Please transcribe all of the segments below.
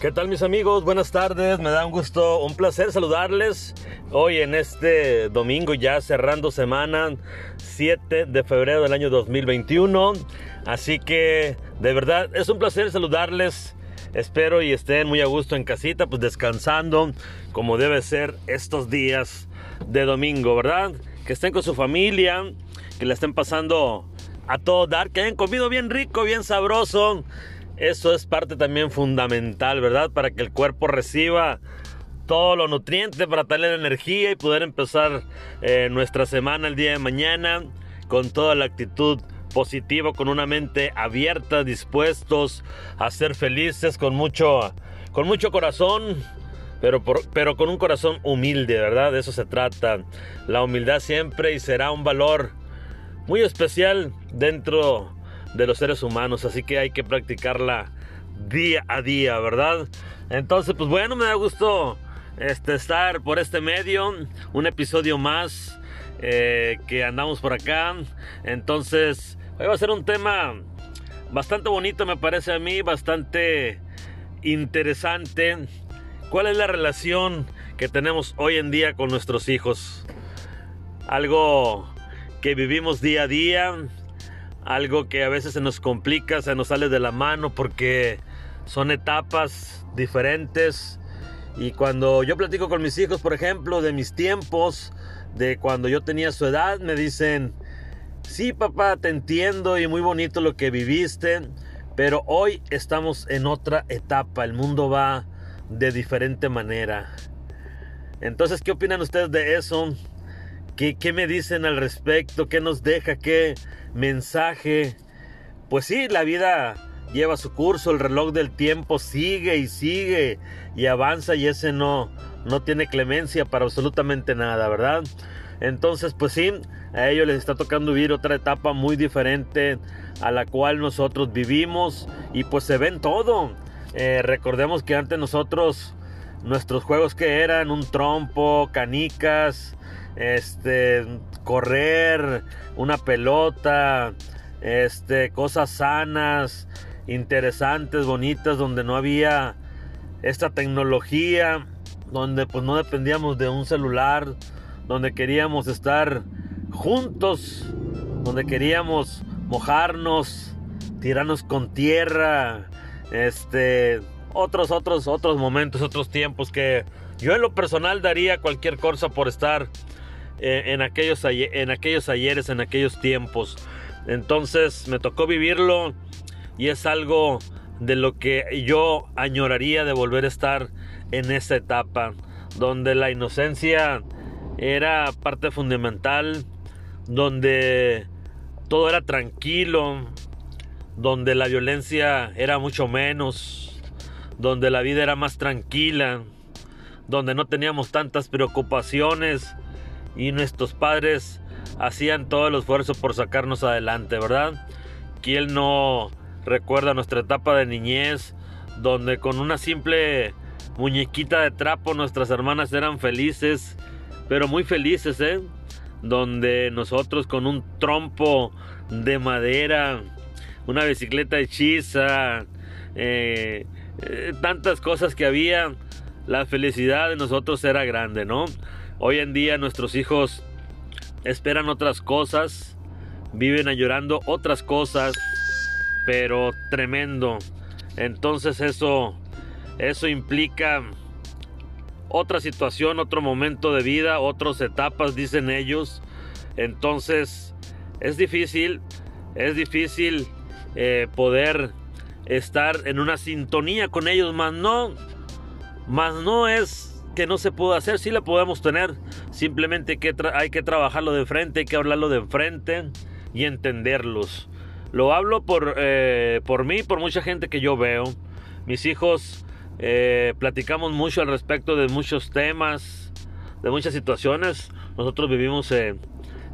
¿Qué tal mis amigos? Buenas tardes, me da un gusto, un placer saludarles hoy en este domingo ya cerrando semana 7 de febrero del año 2021. Así que de verdad es un placer saludarles. Espero y estén muy a gusto en casita, pues descansando como debe ser estos días de domingo, ¿verdad? Que estén con su familia, que la estén pasando a todo dar, que hayan comido bien rico, bien sabroso eso es parte también fundamental, ¿verdad? Para que el cuerpo reciba todos los nutrientes para tener energía y poder empezar eh, nuestra semana el día de mañana con toda la actitud positiva, con una mente abierta, dispuestos a ser felices, con mucho, con mucho corazón, pero, pero con un corazón humilde, ¿verdad? De eso se trata. La humildad siempre y será un valor muy especial dentro de los seres humanos, así que hay que practicarla día a día, ¿verdad? Entonces, pues bueno, me da gusto este, estar por este medio, un episodio más eh, que andamos por acá. Entonces, hoy va a ser un tema bastante bonito, me parece a mí, bastante interesante. ¿Cuál es la relación que tenemos hoy en día con nuestros hijos? Algo que vivimos día a día, algo que a veces se nos complica, se nos sale de la mano porque son etapas diferentes. Y cuando yo platico con mis hijos, por ejemplo, de mis tiempos, de cuando yo tenía su edad, me dicen, sí papá, te entiendo y muy bonito lo que viviste, pero hoy estamos en otra etapa, el mundo va de diferente manera. Entonces, ¿qué opinan ustedes de eso? ¿Qué, me dicen al respecto? ¿Qué nos deja? ¿Qué, mensaje. Pues sí, la vida lleva su curso, el reloj del tiempo sigue y sigue y avanza y ese no, no tiene clemencia para absolutamente nada, ¿verdad? Entonces, pues sí, a ellos les está tocando vivir otra etapa muy diferente a la cual nosotros vivimos y pues se ven todo. Eh, recordemos que antes nosotros, nuestros juegos que eran un trompo, canicas, este, correr, una pelota, este, cosas sanas, interesantes, bonitas, donde no había esta tecnología, donde pues no dependíamos de un celular, donde queríamos estar juntos, donde queríamos mojarnos, tirarnos con tierra, este, otros, otros, otros momentos, otros tiempos que yo en lo personal daría cualquier cosa por estar en, aquellos, en aquellos ayeres, en aquellos tiempos. Entonces me tocó vivirlo y es algo de lo que yo añoraría de volver a estar en esa etapa, donde la inocencia era parte fundamental, donde todo era tranquilo, donde la violencia era mucho menos, donde la vida era más tranquila, donde no teníamos tantas preocupaciones y nuestros padres hacían todo el esfuerzo por sacarnos adelante, ¿verdad? ¿Quién no recuerda nuestra etapa de niñez donde con una simple muñequita de trapo nuestras hermanas eran felices, pero muy felices, ¿eh? Donde nosotros con un trompo de madera, una bicicleta hechiza, eh, eh, tantas cosas que había, la felicidad de nosotros era grande, ¿no? Hoy en día nuestros hijos esperan otras cosas, viven llorando otras cosas, pero tremendo. Entonces eso eso implica otra situación, otro momento de vida, otras etapas, dicen ellos. Entonces es difícil, es difícil eh, poder estar en una sintonía con ellos, más no, más no es que no se pudo hacer, sí la podemos tener, simplemente que hay que trabajarlo de frente, hay que hablarlo de frente y entenderlos. Lo hablo por, eh, por mí, por mucha gente que yo veo. Mis hijos eh, platicamos mucho al respecto de muchos temas, de muchas situaciones. Nosotros vivimos en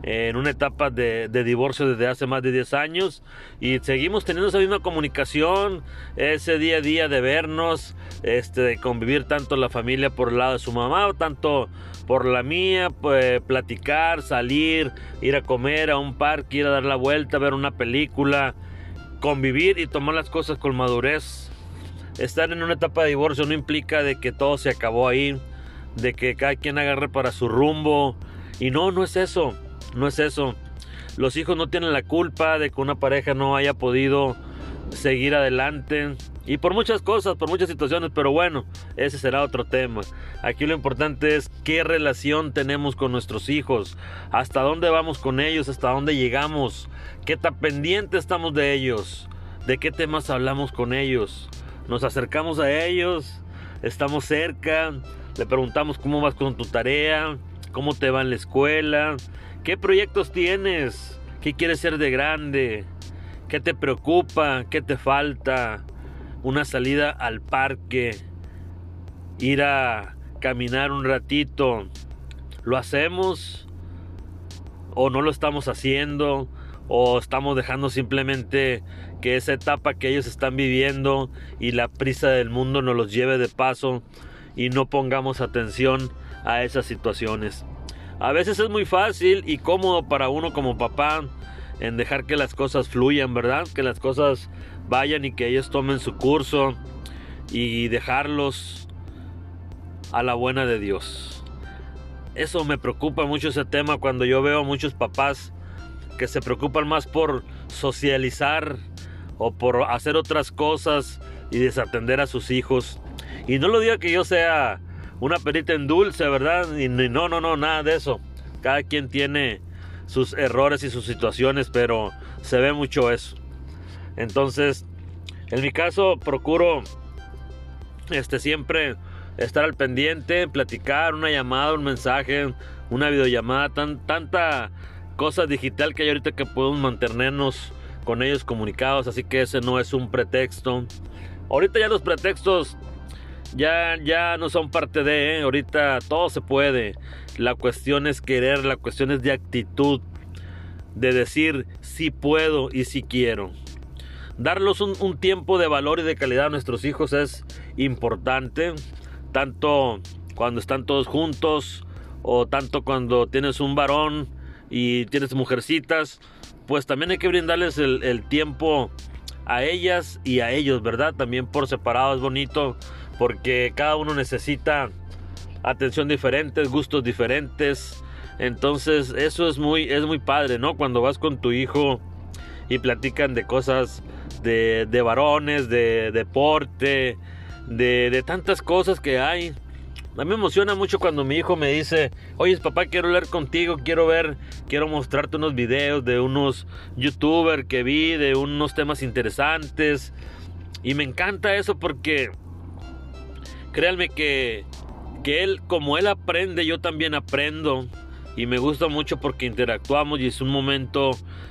en una etapa de, divorcio desde hace más de 10 años y seguimos teniendo esa misma comunicación, ese día a día de vernos, este, de convivir tanto la familia por el lado de su mamá, tanto por la mía, pues, platicar, salir, ir a comer a un parque, ir a dar la vuelta, ver una película, convivir y tomar las cosas con madurez. estar en una etapa de divorcio no implica de que todo se acabó ahí, de que cada quien agarre para su rumbo. Y no, no es eso, no es eso. Los hijos no tienen la culpa de que una pareja no haya podido seguir adelante. Y por muchas cosas, por muchas situaciones, pero bueno, ese será otro tema. Aquí lo importante es qué relación tenemos con nuestros hijos, hasta dónde vamos con ellos, hasta dónde llegamos, qué tan pendiente estamos de ellos, de qué temas hablamos con ellos. Nos acercamos a ellos, estamos cerca, le preguntamos cómo vas con tu tarea, cómo te va en la escuela, qué proyectos tienes, qué quieres ser de grande, qué te preocupa, qué te falta una salida al parque, ir a caminar un ratito. ¿Lo hacemos o no lo estamos haciendo? ¿O estamos dejando simplemente que esa etapa que ellos están viviendo y la prisa del mundo nos los lleve de paso y no pongamos atención a esas situaciones? A veces es muy fácil y cómodo para uno como papá en dejar que las cosas fluyan, ¿verdad? Que las cosas vayan y que ellos tomen su curso y dejarlos a la buena de Dios. Eso me preocupa mucho ese tema cuando yo veo a muchos papás que se preocupan más por socializar o por hacer otras cosas y desatender a sus hijos. Y no lo digo que yo sea una perita en dulce, ¿verdad? Y no, no, no, nada de eso. Cada quien tiene sus errores y sus situaciones, pero se ve mucho eso. Entonces, en mi caso, procuro este, siempre estar al pendiente, platicar, una llamada, un mensaje, una videollamada, tan, tanta cosa digital que hay ahorita que podemos mantenernos con ellos comunicados, así que ese no es un pretexto. Ahorita ya los pretextos ya, ya no son parte de, ¿eh? ahorita todo se puede. La cuestión es querer, la cuestión es de actitud, de decir si puedo y si quiero. Darlos un, tiempo de valor y de calidad a nuestros hijos es importante, tanto cuando están todos juntos o tanto cuando tienes un varón y tienes mujercitas, pues también hay que brindarles el, el tiempo a ellas y a ellos, ¿verdad? También por separado es bonito porque cada uno necesita atención diferente, gustos diferentes. Entonces, eso es muy es muy padre, ¿no? Cuando vas con tu hijo y platican de cosas de, de varones, de deporte, de, de tantas cosas que hay. A mí me emociona mucho cuando mi hijo me dice, oye papá, quiero leer contigo, quiero ver, quiero mostrarte unos videos de unos youtubers que vi, de unos temas interesantes. Y me encanta eso porque créanme que, que él, como él aprende, yo también aprendo. Y me gusta mucho porque interactuamos y es un momento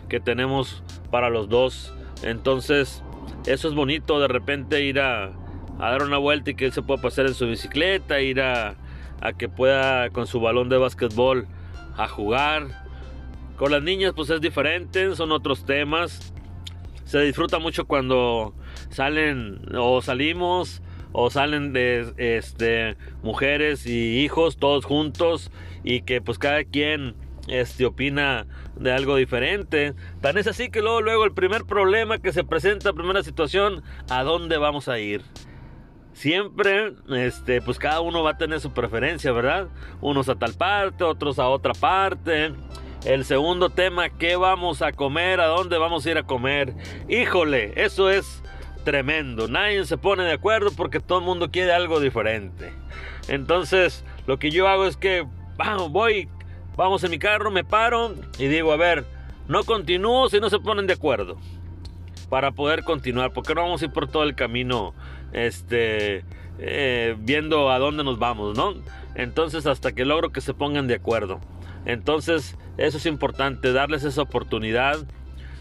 que tenemos para los dos. Entonces, eso es bonito de repente ir a, dar una vuelta y que él se pueda pasar en su bicicleta, ir a, a que pueda con su balón de básquetbol a jugar. Con las niñas pues es diferente, son otros temas. Se disfruta mucho cuando salen o salimos o salen de este mujeres y hijos todos juntos y que pues cada quien este opina de algo diferente. Tan es así que luego luego el primer problema que se presenta, primera situación, ¿a dónde vamos a ir? Siempre este pues cada uno va a tener su preferencia, ¿verdad? Unos a tal parte, otros a otra parte. El segundo tema, ¿qué vamos a comer? ¿A dónde vamos a ir a comer? Híjole, eso es tremendo. Nadie se pone de acuerdo porque todo el mundo quiere algo diferente. Entonces, lo que yo hago es que, vamos, voy, vamos en mi carro, me paro y digo, a ver, no continúo si no se ponen de acuerdo. Para poder continuar, porque no vamos a ir por todo el camino, este, eh, viendo a dónde nos vamos, ¿no? Entonces, hasta que logro que se pongan de acuerdo. Entonces, eso es importante, darles esa oportunidad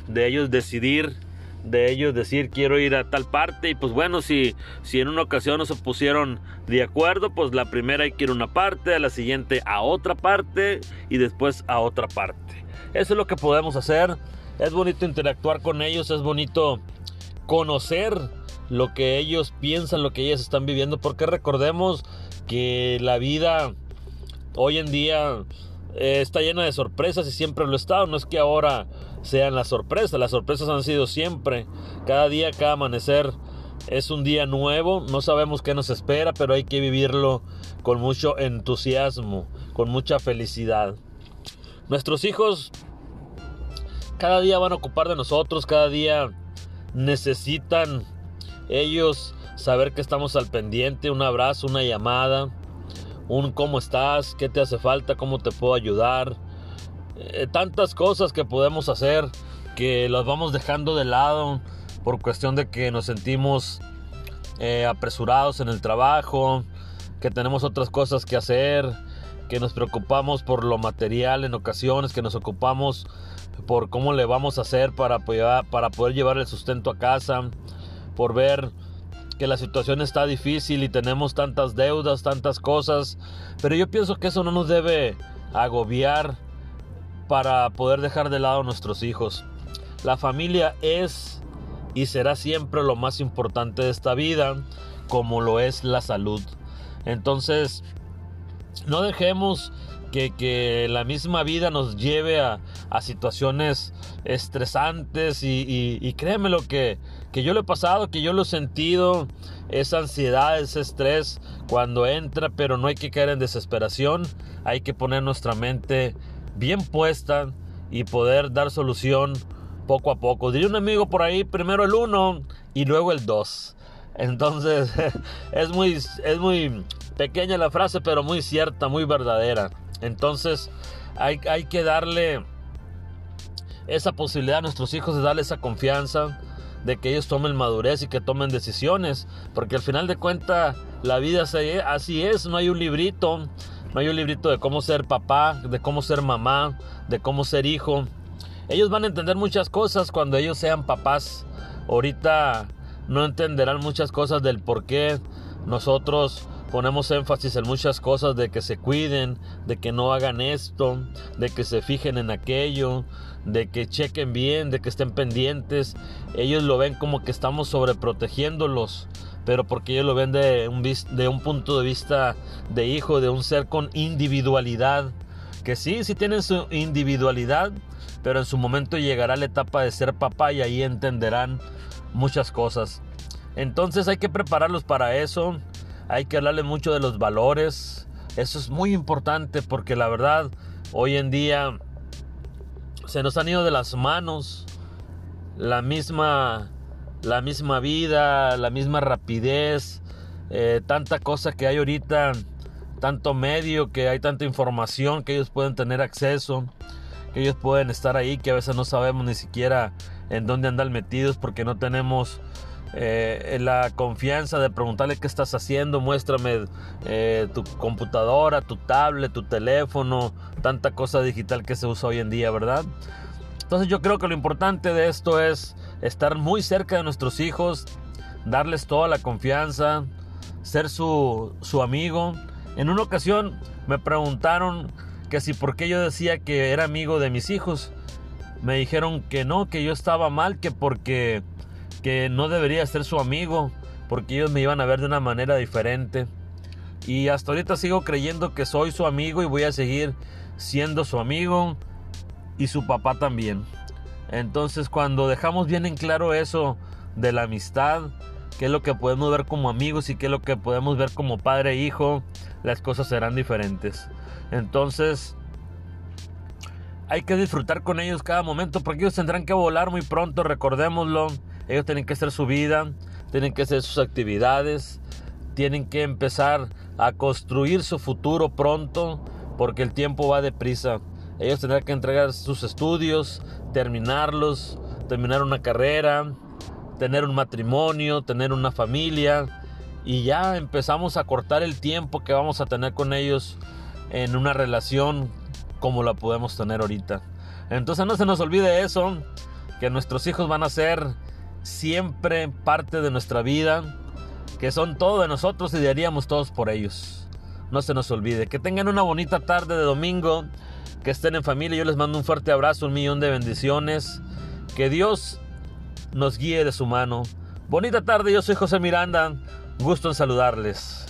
de ellos decidir de ellos decir quiero ir a tal parte y pues bueno si, si en una ocasión no se pusieron de acuerdo pues la primera hay que ir a una parte a la siguiente a otra parte y después a otra parte. Eso es lo que podemos hacer. Es bonito interactuar con ellos es bonito conocer lo que ellos piensan lo que ellos están viviendo porque recordemos que la vida hoy en día eh, está llena de sorpresas y siempre lo estado. No es que ahora sean las sorpresas. Las sorpresas han sido siempre, cada día, cada amanecer, Es un día nuevo, no sabemos qué nos espera, pero hay que vivirlo con mucho entusiasmo, con mucha felicidad. Nuestros hijos cada día van a ocupar de nosotros, cada día necesitan ellos saber que estamos al pendiente, un abrazo, una llamada, un cómo estás, qué te hace falta, cómo te puedo ayudar. Eh, tantas cosas que podemos hacer que las vamos dejando de lado por cuestión de que nos sentimos eh, apresurados en el trabajo, que tenemos otras cosas que hacer, que nos preocupamos por lo material en ocasiones, que nos ocupamos por cómo le vamos a hacer para, para poder llevar el sustento a casa, por ver que la situación está difícil y tenemos tantas deudas, tantas cosas, pero yo pienso que eso no nos debe agobiar para poder dejar de lado a nuestros hijos. La familia es y será siempre lo más importante de esta vida, como lo es la salud. Entonces, no dejemos que, la misma vida nos lleve a, situaciones estresantes y, créeme lo que, que yo lo he pasado, que yo lo he sentido, esa ansiedad, ese estrés cuando entra, pero no hay que caer en desesperación, hay que poner nuestra mente bien puesta y poder dar solución poco a poco. Diría un amigo por ahí, primero el uno y luego el dos. Entonces es muy, es muy pequeña la frase, pero muy cierta, muy verdadera. Entonces hay, hay que darle esa posibilidad a nuestros hijos de darle esa confianza, de que ellos tomen madurez y que tomen decisiones, porque al final de cuentas la vida así es, no hay un librito, no hay un librito de cómo ser papá, de cómo ser mamá, de cómo ser hijo. Ellos van a entender muchas cosas cuando ellos sean papás. Ahorita no entenderán muchas cosas del por qué nosotros ponemos énfasis en muchas cosas de que se cuiden, de que no hagan esto, de que se fijen en aquello, de que chequen bien, de que estén pendientes. Ellos lo ven como que estamos sobreprotegiéndolos, pero porque ellos lo ven de un, punto de vista de hijo, de un ser con individualidad. Que sí, sí tienen su individualidad, pero en su momento llegará la etapa de ser papá y ahí entenderán muchas cosas. Entonces hay que prepararlos para eso hay que hablarle mucho de los valores. Eso es muy importante porque la verdad hoy en día se nos han ido de las manos la misma, la misma vida, la misma rapidez, eh, tanta cosa que hay ahorita, tanto medio, que hay tanta información que ellos pueden tener acceso, que ellos pueden estar ahí, que a veces no sabemos ni siquiera en dónde andan metidos porque no tenemos eh, la confianza de preguntarle qué estás haciendo, muéstrame eh, tu computadora, tu tablet, tu teléfono, tanta cosa digital que se usa hoy en día, ¿verdad? Entonces yo creo que lo importante de esto es estar muy cerca de nuestros hijos, darles toda la confianza, ser su, su amigo. En una ocasión me preguntaron que si por qué yo decía que era amigo de mis hijos. Me dijeron que no, que yo estaba mal, que porque que no debería ser su amigo porque ellos me iban a ver de una manera diferente. Y hasta ahorita sigo creyendo que soy su amigo y voy a seguir siendo su amigo y su papá también. Entonces cuando dejamos bien en claro eso de la amistad, qué es lo que podemos ver como amigos y qué es lo que podemos ver como padre e hijo, las cosas serán diferentes. Entonces hay que disfrutar con ellos cada momento porque ellos tendrán que volar muy pronto, recordémoslo. Ellos tienen que hacer su vida, tienen que hacer sus actividades, tienen que empezar a construir su futuro pronto porque el tiempo va deprisa. Ellos tendrán que entregar sus estudios, terminarlos, terminar una carrera, tener un matrimonio, tener una familia y ya empezamos a cortar el tiempo que vamos a tener con ellos en una relación como la podemos tener ahorita. Entonces no se nos olvide eso, que nuestros hijos van a ser siempre parte de nuestra vida, que son todo de nosotros y daríamos todos por ellos. No se nos olvide. Que tengan una bonita tarde de domingo, que estén en familia. Yo les mando un fuerte abrazo, un millón de bendiciones. Que Dios nos guíe de su mano. Bonita tarde, yo soy José Miranda. Gusto en saludarles.